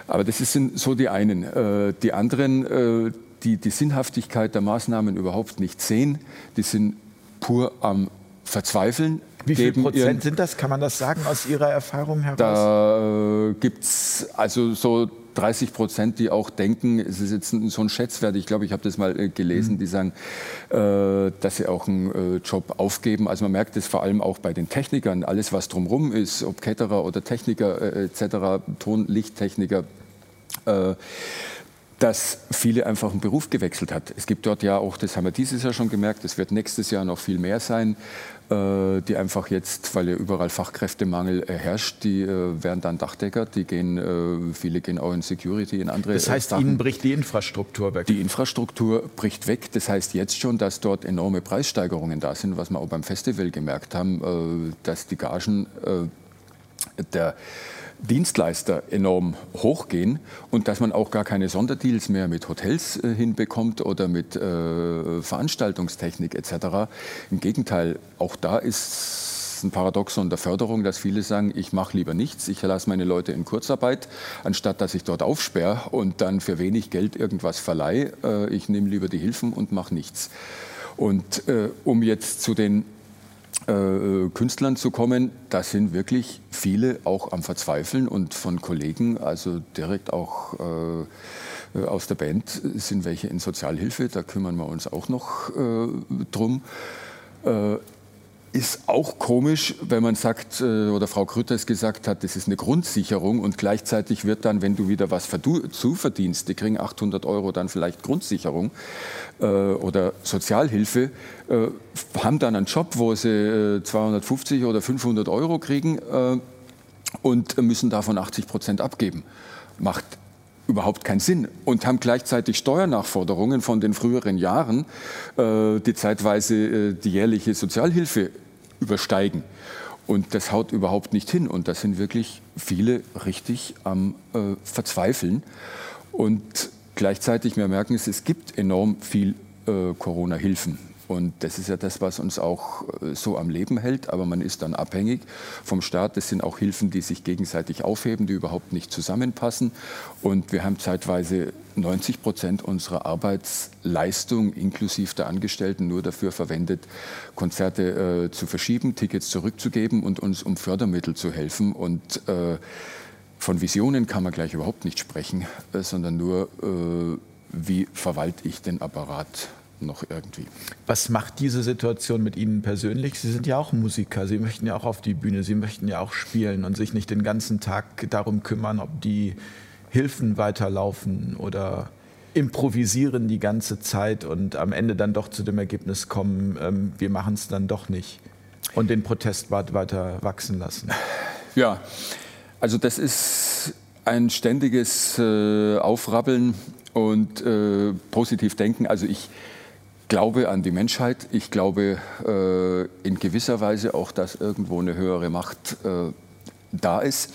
Aber das sind so die einen. Äh, die anderen, die die Sinnhaftigkeit der Maßnahmen überhaupt nicht sehen, die sind pur am Verzweifeln. Wie viel Prozent sind das? Kann man das sagen aus Ihrer Erfahrung heraus? Da äh, gibt es also so 30 Prozent, die auch denken, es ist jetzt so ein Schätzwert, ich glaube, ich habe das mal äh, gelesen, mhm. die sagen, äh, dass sie auch einen äh, Job aufgeben. Also man merkt es vor allem auch bei den Technikern, alles was drumherum ist, ob Ketterer oder Techniker etc., Ton, Lichttechniker. Dass viele einfach einen Beruf gewechselt hat. Es gibt dort ja auch, das haben wir dieses Jahr schon gemerkt, es wird nächstes Jahr noch viel mehr sein, die einfach jetzt, weil ja überall Fachkräftemangel herrscht, die äh, werden dann Dachdecker, die gehen, äh, viele gehen auch in Security, in andere Das heißt, Sachen. Ihnen bricht die Infrastruktur weg? Die Infrastruktur bricht weg. Das heißt jetzt schon, dass dort enorme Preissteigerungen da sind, was wir auch beim Festival gemerkt haben, dass die Gagen der Dienstleister enorm hochgehen und dass man auch gar keine Sonderdeals mehr mit Hotels äh, hinbekommt oder mit äh, Veranstaltungstechnik etc. Im Gegenteil, auch da ist ein Paradoxon der Förderung, dass viele sagen, ich mache lieber nichts, ich lasse meine Leute in Kurzarbeit, anstatt dass ich dort aufsperre und dann für wenig Geld irgendwas verleihe. Äh, ich nehme lieber die Hilfen und mache nichts. Und äh, um jetzt zu den äh, Künstlern zu kommen, da sind wirklich viele auch am Verzweifeln und von Kollegen, also direkt auch äh, aus der Band, sind welche in Sozialhilfe, da kümmern wir uns auch noch äh, drum. Ist auch komisch, wenn man sagt, äh, oder Frau Krütter es gesagt hat, das ist eine Grundsicherung und gleichzeitig wird dann, wenn du wieder was zuverdienst, die kriegen 800 Euro dann vielleicht Grundsicherung äh, oder Sozialhilfe, äh, haben dann einen Job, wo sie äh, 250 oder 500 Euro kriegen und müssen davon 80 Prozent abgeben. Macht überhaupt keinen Sinn und haben gleichzeitig Steuernachforderungen von den früheren Jahren, äh, die zeitweise äh, die jährliche Sozialhilfe übersteigen. Und das haut überhaupt nicht hin. Und da sind wirklich viele richtig am äh, Verzweifeln. Und gleichzeitig, wir merken es, es gibt enorm viel äh, Corona-Hilfen. Und das ist ja das, was uns auch äh, so am Leben hält. Aber man ist dann abhängig vom Staat. Das sind auch Hilfen, die sich gegenseitig aufheben, die überhaupt nicht zusammenpassen. Und wir haben zeitweise 90 Prozent unserer Arbeitsleistung inklusive der Angestellten nur dafür verwendet, Konzerte äh, zu verschieben, Tickets zurückzugeben und uns um Fördermittel zu helfen. Und äh, von Visionen kann man gleich überhaupt nicht sprechen, äh, sondern nur, äh, wie verwalte ich den Apparat noch irgendwie. Was macht diese Situation mit Ihnen persönlich? Sie sind ja auch Musiker, Sie möchten ja auch auf die Bühne, Sie möchten ja auch spielen und sich nicht den ganzen Tag darum kümmern, ob die Hilfen weiterlaufen oder improvisieren die ganze Zeit und am Ende dann doch zu dem Ergebnis kommen, ähm, wir machen es dann doch nicht und den Protest weiter wachsen lassen. Ja, also das ist ein ständiges äh, Aufrabbeln und äh, positiv denken. Also ich glaube an die Menschheit. Ich glaube äh, in gewisser Weise auch, dass irgendwo eine höhere Macht äh, da ist.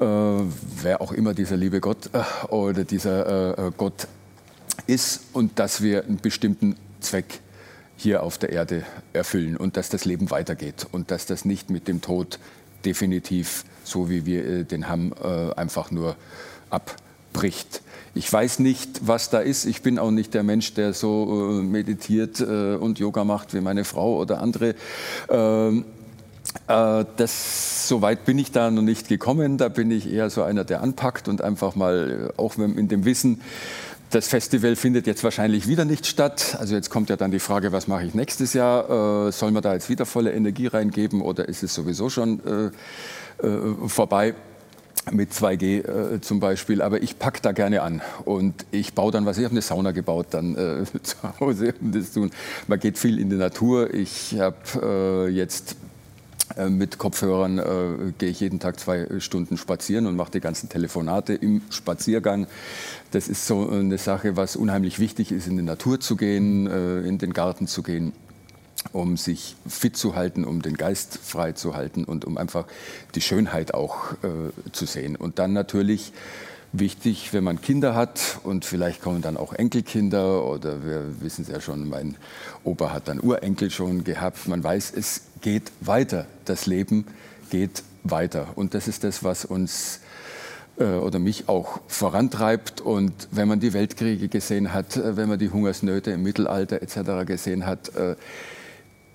Äh, wer auch immer dieser liebe Gott äh, oder dieser äh, äh, Gott ist und dass wir einen bestimmten Zweck hier auf der Erde erfüllen und dass das Leben weitergeht und dass das nicht mit dem Tod definitiv, so wie wir den haben, einfach nur abbricht. Ich weiß nicht, was da ist. Ich bin auch nicht der Mensch, der so äh, meditiert äh, und Yoga macht wie meine Frau oder andere. Ähm, äh, das, so weit bin ich da noch nicht gekommen. Da bin ich eher so einer, der anpackt und einfach mal, auch in dem Wissen, das Festival findet jetzt wahrscheinlich wieder nicht statt. Also jetzt kommt ja dann die Frage, was mache ich nächstes Jahr? Äh, soll man da jetzt wieder volle Energie reingeben oder ist es sowieso schon äh, äh, vorbei? Mit 2G äh, zum Beispiel, aber ich packe da gerne an und ich baue dann was. Ich habe eine Sauna gebaut dann äh, [laughs] zu Hause, um das zu tun. Man geht viel in die Natur. Ich habe äh, jetzt äh, mit Kopfhörern äh, gehe ich jeden Tag zwei Stunden spazieren und mache die ganzen Telefonate im Spaziergang. Das ist so eine Sache, was unheimlich wichtig ist, in die Natur zu gehen, äh, in den Garten zu gehen um sich fit zu halten, um den Geist frei zu halten und um einfach die Schönheit auch äh, zu sehen. Und dann natürlich wichtig, wenn man Kinder hat und vielleicht kommen dann auch Enkelkinder oder wir wissen es ja schon, mein Opa hat dann Urenkel schon gehabt. Man weiß, es geht weiter. Das Leben geht weiter. Und das ist das, was uns äh, oder mich auch vorantreibt. Und wenn man die Weltkriege gesehen hat, äh, wenn man die Hungersnöte im Mittelalter etc. gesehen hat, äh,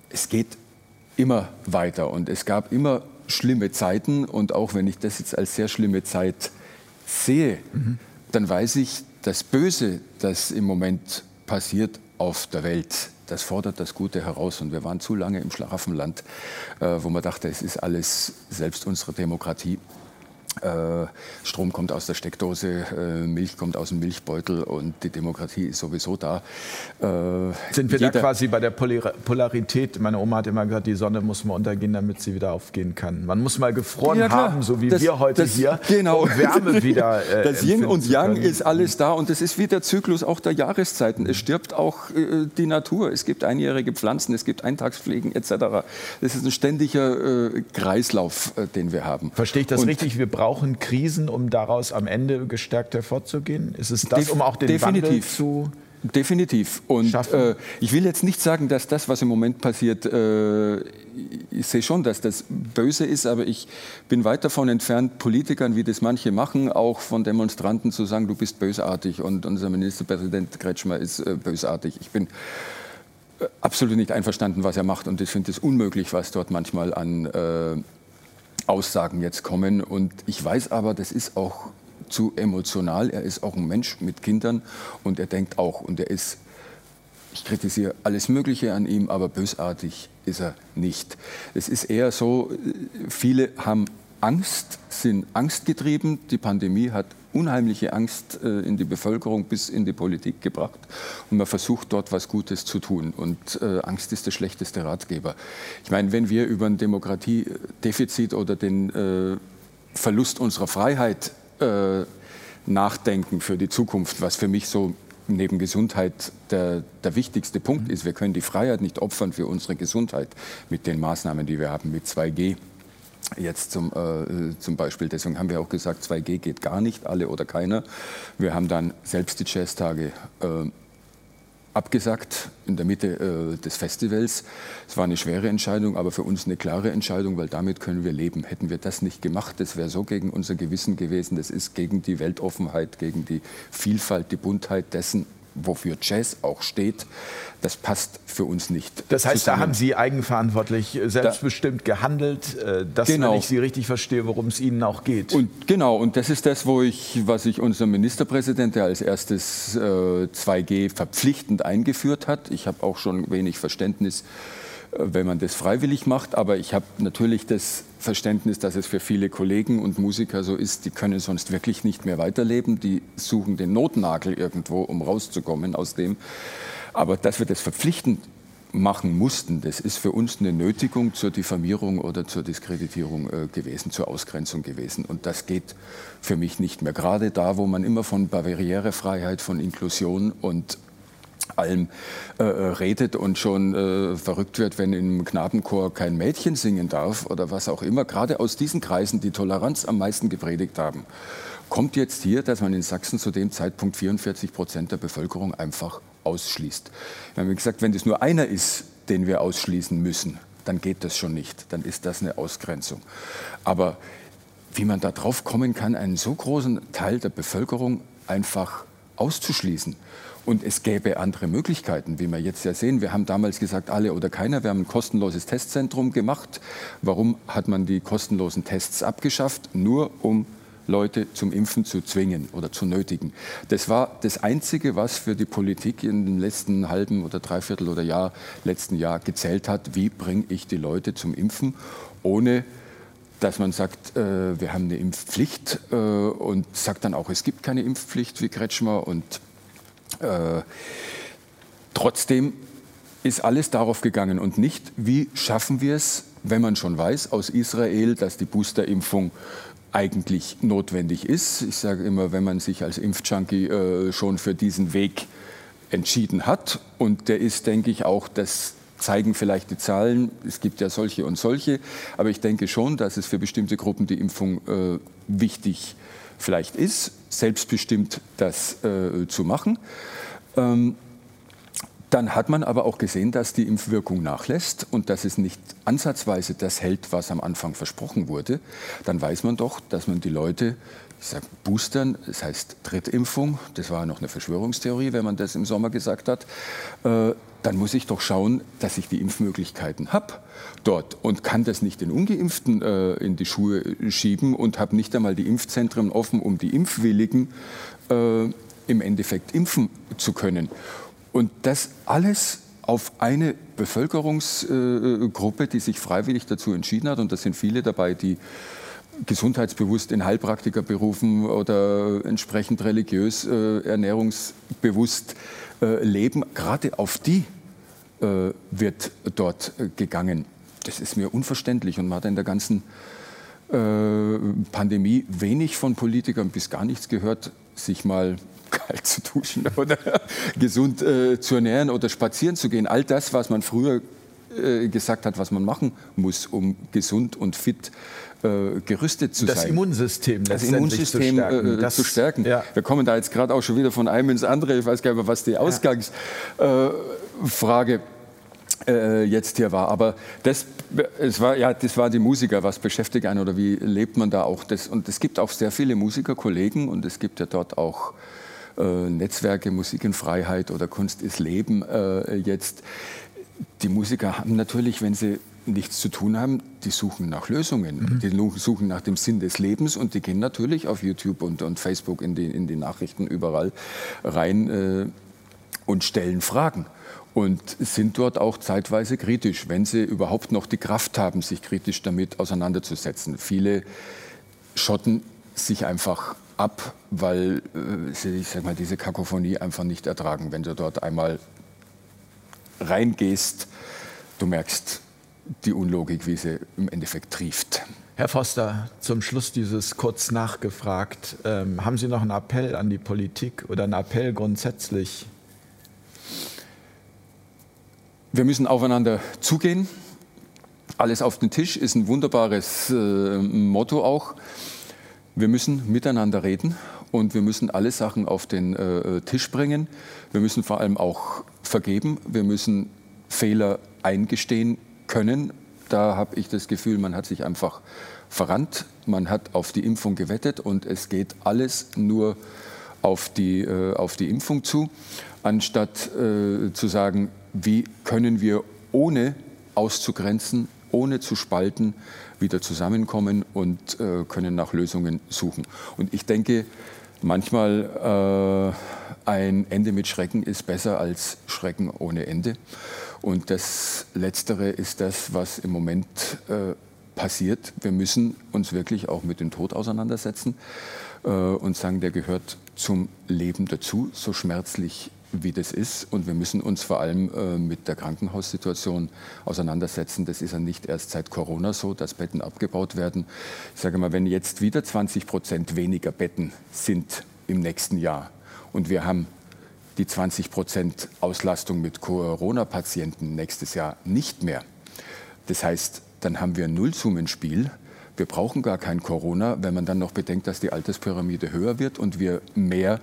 es geht immer weiter und es gab immer schlimme Zeiten und auch wenn ich das jetzt als sehr schlimme Zeit sehe, mhm. dann weiß ich, das Böse, das im Moment passiert auf der Welt, das fordert das Gute heraus. Und wir waren zu lange im Schlaraffenland, äh, wo man dachte, es ist alles selbst unsere Demokratie Strom kommt aus der Steckdose, äh, Milch kommt aus dem Milchbeutel und die Demokratie ist sowieso da. Äh, Sind wir da quasi bei der Polarität? Meine Oma hat immer gesagt, die Sonne muss mal untergehen, damit sie wieder aufgehen kann. Man muss mal gefroren ja, haben, so wie das, wir heute das, hier, genau. um Wärme [laughs] wieder äh, Das Yin und Yang ist alles da und das ist wie der Zyklus auch der Jahreszeiten. Es stirbt auch äh, die Natur. Es gibt einjährige Pflanzen, es gibt Eintagspflegen etc. Das ist ein ständiger äh, Kreislauf, den wir haben. Verstehe ich das und richtig? Wir brauchen brauchen Krisen, um daraus am Ende gestärkt hervorzugehen? Ist es das, um auch den Definitiv. Wandel zu Definitiv. Und äh, ich will jetzt nicht sagen, dass das, was im Moment passiert, äh, ich sehe schon, dass das böse ist, aber ich bin weit davon entfernt, Politikern, wie das manche machen, auch von Demonstranten zu sagen, du bist bösartig und unser Ministerpräsident Kretschmer ist äh, bösartig. Ich bin äh, absolut nicht einverstanden, was er macht und ich finde es unmöglich, was dort manchmal an äh, Aussagen jetzt kommen. Und ich weiß aber, das ist auch zu emotional. Er ist auch ein Mensch mit Kindern und er denkt auch und er ist Ich kritisiere alles Mögliche an ihm, aber bösartig ist er nicht. Es ist eher so, viele haben Angst, sind angstgetrieben. Die Pandemie hat unheimliche Angst äh, in die Bevölkerung bis in die Politik gebracht. Und man versucht dort was Gutes zu tun. Und äh, Angst ist der schlechteste Ratgeber. Ich meine, wenn wir über ein Demokratiedefizit oder den äh, Verlust unserer Freiheit nachdenken für die Zukunft, was für mich so neben Gesundheit der, der, wichtigste Punkt ist. Wir können die Freiheit nicht opfern für unsere Gesundheit mit den Maßnahmen, die wir haben, mit 2G. Jetzt zum, äh, zum Beispiel, deswegen haben wir auch gesagt, 2G geht gar nicht, alle oder keiner. Wir haben dann selbst die Jazztage äh, abgesagt in der Mitte äh, des Festivals. Es war eine schwere Entscheidung, aber für uns eine klare Entscheidung, weil damit können wir leben. Hätten wir das nicht gemacht, das wäre so gegen unser Gewissen gewesen. Das ist gegen die Weltoffenheit, gegen die Vielfalt, die Buntheit dessen, wofür Jazz auch steht, das passt für uns nicht. Das heißt, zusammen. da haben Sie eigenverantwortlich, äh, selbstbestimmt da, gehandelt. Äh, das, genau. wenn ich Sie richtig verstehe, worum es Ihnen auch geht. Und genau, und das ist das, wo ich, was ich unserem Ministerpräsident, der als erstes äh, 2G verpflichtend eingeführt hat. Ich habe auch schon wenig Verständnis wenn man das freiwillig macht. Aber ich habe natürlich das Verständnis, dass es für viele Kollegen und Musiker so ist, die können sonst wirklich nicht mehr weiterleben. Die suchen den Notnagel irgendwo, um rauszukommen aus dem. Aber dass wir das verpflichtend machen mussten, das ist für uns eine Nötigung zur Diffamierung oder zur Diskreditierung äh, gewesen, zur Ausgrenzung gewesen. Und das geht für mich nicht mehr. Gerade da, wo man immer von Barrierefreiheit, von Inklusion und allem äh, redet und schon äh, verrückt wird, wenn im Knabenchor kein Mädchen singen darf oder was auch immer, gerade aus diesen Kreisen, die Toleranz am meisten gepredigt haben, kommt jetzt hier, dass man in Sachsen zu dem Zeitpunkt 44 Prozent der Bevölkerung einfach ausschließt. Wir haben gesagt, wenn das nur einer ist, den wir ausschließen müssen, dann geht das schon nicht. Dann ist das eine Ausgrenzung. Aber wie man da drauf kommen kann, einen so großen Teil der Bevölkerung einfach auszuschließen und es gäbe andere Möglichkeiten, wie wir jetzt ja sehen. Wir haben damals gesagt, alle oder keiner. Wir haben ein kostenloses Testzentrum gemacht. Warum hat man die kostenlosen Tests abgeschafft? Nur um Leute zum Impfen zu zwingen oder zu nötigen. Das war das Einzige, was für die Politik in dem letzten halben oder dreiviertel oder Jahr, letzten Jahr gezählt hat. Wie bringe ich die Leute zum Impfen, ohne dass man sagt, äh, wir haben eine Impfpflicht äh, und sagt dann auch, es gibt keine Impfpflicht wie Kretschmer und äh, trotzdem ist alles darauf gegangen und nicht, wie schaffen wir es, wenn man schon weiß aus Israel, dass die Boosterimpfung eigentlich notwendig ist. Ich sage immer, wenn man sich als Impfjunkie äh, schon für diesen Weg entschieden hat, und der ist, denke ich, auch, das zeigen vielleicht die Zahlen, es gibt ja solche und solche, aber ich denke schon, dass es für bestimmte Gruppen die Impfung äh, wichtig vielleicht ist selbstbestimmt das äh, zu machen. Ähm, dann hat man aber auch gesehen, dass die Impfwirkung nachlässt und dass es nicht ansatzweise das hält, was am Anfang versprochen wurde. Dann weiß man doch, dass man die Leute, ich sage Boostern, das heißt Drittimpfung, das war noch eine Verschwörungstheorie, wenn man das im Sommer gesagt hat, äh, dann muss ich doch schauen, dass ich die Impfmöglichkeiten habe dort und kann das nicht den Ungeimpften äh, in die Schuhe schieben und habe nicht einmal die Impfzentren offen, um die Impfwilligen äh, im Endeffekt impfen zu können. Und das alles auf eine Bevölkerungsgruppe, die sich freiwillig dazu entschieden hat, und da sind viele dabei, die gesundheitsbewusst in Heilpraktiker berufen oder entsprechend religiös, äh, ernährungsbewusst äh, leben, gerade auf die äh, wird dort äh, gegangen. Das ist mir unverständlich und man hat in der ganzen äh, Pandemie wenig von Politikern bis gar nichts gehört, sich mal [laughs] kalt zu duschen [laughs] oder gesund äh, zu ernähren oder spazieren zu gehen. All das, was man früher gesagt hat, was man machen muss, um gesund und fit äh, gerüstet zu das sein. Immunsystem das Immunsystem zu stärken. Äh, das, zu stärken. Ja. Wir kommen da jetzt gerade auch schon wieder von einem ins andere. Ich weiß gar nicht, was die Ausgangsfrage äh, jetzt hier war. Aber das, es war, ja, das war die Musiker. Was beschäftigt einen oder wie lebt man da auch? Das, und es gibt auch sehr viele Musikerkollegen und es gibt ja dort auch äh, Netzwerke Musik in Freiheit oder Kunst ist Leben äh, jetzt. Die Musiker haben natürlich, wenn sie nichts zu tun haben, die suchen nach Lösungen, mhm. die suchen nach dem Sinn des Lebens und die gehen natürlich auf YouTube und, und Facebook in die, in die Nachrichten überall rein äh, und stellen Fragen. und sind dort auch zeitweise kritisch, wenn sie überhaupt noch die Kraft haben, sich kritisch damit auseinanderzusetzen. Viele schotten sich einfach ab, weil äh, sie ich sag mal, diese Kakophonie einfach nicht ertragen. Wenn du dort einmal reingehst, du merkst die Unlogik, wie sie im Endeffekt trieft. Herr Foster, zum Schluss dieses kurz nachgefragt. Ähm, haben Sie noch einen Appell an die Politik oder einen Appell grundsätzlich? Wir müssen aufeinander zugehen. Alles auf den Tisch ist ein wunderbares äh, Motto auch. Wir müssen miteinander reden und wir müssen alle Sachen auf den äh, Tisch bringen. Wir müssen vor allem auch vergeben. Wir müssen Fehler eingestehen können. Da habe ich das Gefühl, man hat sich einfach verrannt. Man hat auf die Impfung gewettet und es geht alles nur auf die, äh, auf die Impfung zu, anstatt äh, zu sagen, wie können wir ohne auszugrenzen, ohne zu spalten, wieder zusammenkommen und äh, können nach Lösungen suchen. Und ich denke, manchmal äh, ein Ende mit Schrecken ist besser als Schrecken ohne Ende. Und das Letztere ist das, was im Moment äh, passiert. Wir müssen uns wirklich auch mit dem Tod auseinandersetzen äh, und sagen, der gehört zum Leben dazu, so schmerzlich wie das ist. Und wir müssen uns vor allem äh, mit der Krankenhaussituation auseinandersetzen. Das ist ja nicht erst seit Corona so, dass Betten abgebaut werden. Ich sage mal, wenn jetzt wieder 20 Prozent weniger Betten sind im nächsten Jahr und wir haben die 20 Prozent Auslastung mit Corona-Patienten nächstes Jahr nicht mehr. Das heißt, dann haben wir ein Nullsummenspiel. Wir brauchen gar kein Corona, wenn man dann noch bedenkt, dass die Alterspyramide höher wird und wir mehr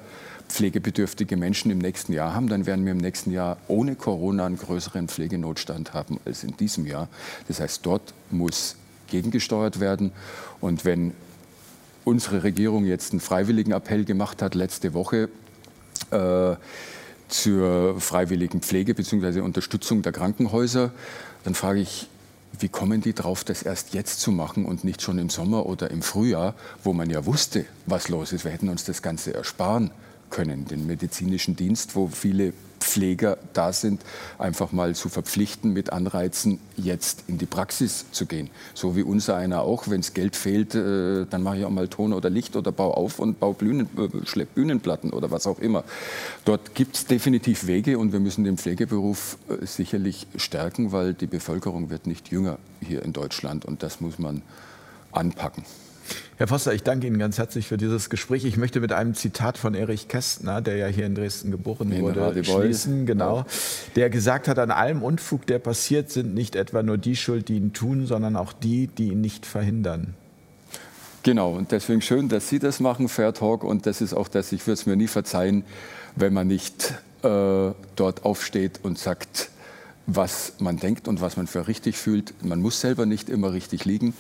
pflegebedürftige Menschen im nächsten Jahr haben, dann werden wir im nächsten Jahr ohne Corona einen größeren Pflegenotstand haben als in diesem Jahr. Das heißt, dort muss gegengesteuert werden. Und wenn unsere Regierung jetzt einen freiwilligen Appell gemacht hat letzte Woche äh, zur freiwilligen Pflege bzw. Unterstützung der Krankenhäuser, dann frage ich, wie kommen die drauf, das erst jetzt zu machen und nicht schon im Sommer oder im Frühjahr, wo man ja wusste, was los ist. Wir hätten uns das Ganze ersparen können, den medizinischen Dienst, wo viele Pfleger da sind, einfach mal zu verpflichten, mit Anreizen jetzt in die Praxis zu gehen. So wie unser einer auch, wenn es Geld fehlt, äh, dann mache ich auch mal Ton oder Licht oder baue auf und baue Bühnen, äh, Bühnenplatten oder was auch immer. Dort gibt es definitiv Wege und wir müssen den Pflegeberuf äh, sicherlich stärken, weil die Bevölkerung wird nicht jünger hier in Deutschland und das muss man anpacken. Herr Foster, ich danke Ihnen ganz herzlich für dieses Gespräch. Ich möchte mit einem Zitat von Erich Kästner, der ja hier in Dresden geboren in wurde, schließen. Genau. Der gesagt hat, an allem Unfug, der passiert, sind nicht etwa nur die schuld, die ihn tun, sondern auch die, die ihn nicht verhindern. Genau, und deswegen schön, dass Sie das machen, Fair Talk. Und das ist auch das, ich würde es mir nie verzeihen, wenn man nicht äh, dort aufsteht und sagt, was man denkt und was man für richtig fühlt. Man muss selber nicht immer richtig liegen.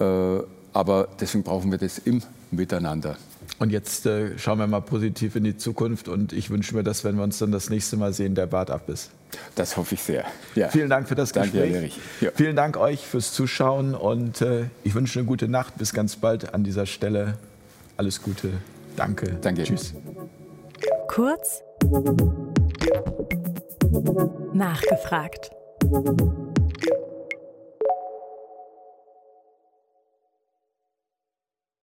Äh, aber deswegen brauchen wir das im Miteinander. Und jetzt äh, schauen wir mal positiv in die Zukunft und ich wünsche mir, dass, wenn wir uns dann das nächste Mal sehen, der Bart ab ist. Das hoffe ich sehr. Ja. Vielen Dank für das Danke, Gespräch. Ja. Vielen Dank euch fürs Zuschauen und äh, ich wünsche eine gute Nacht. Bis ganz bald an dieser Stelle. Alles Gute. Danke. Danke. Tschüss. Kurz nachgefragt.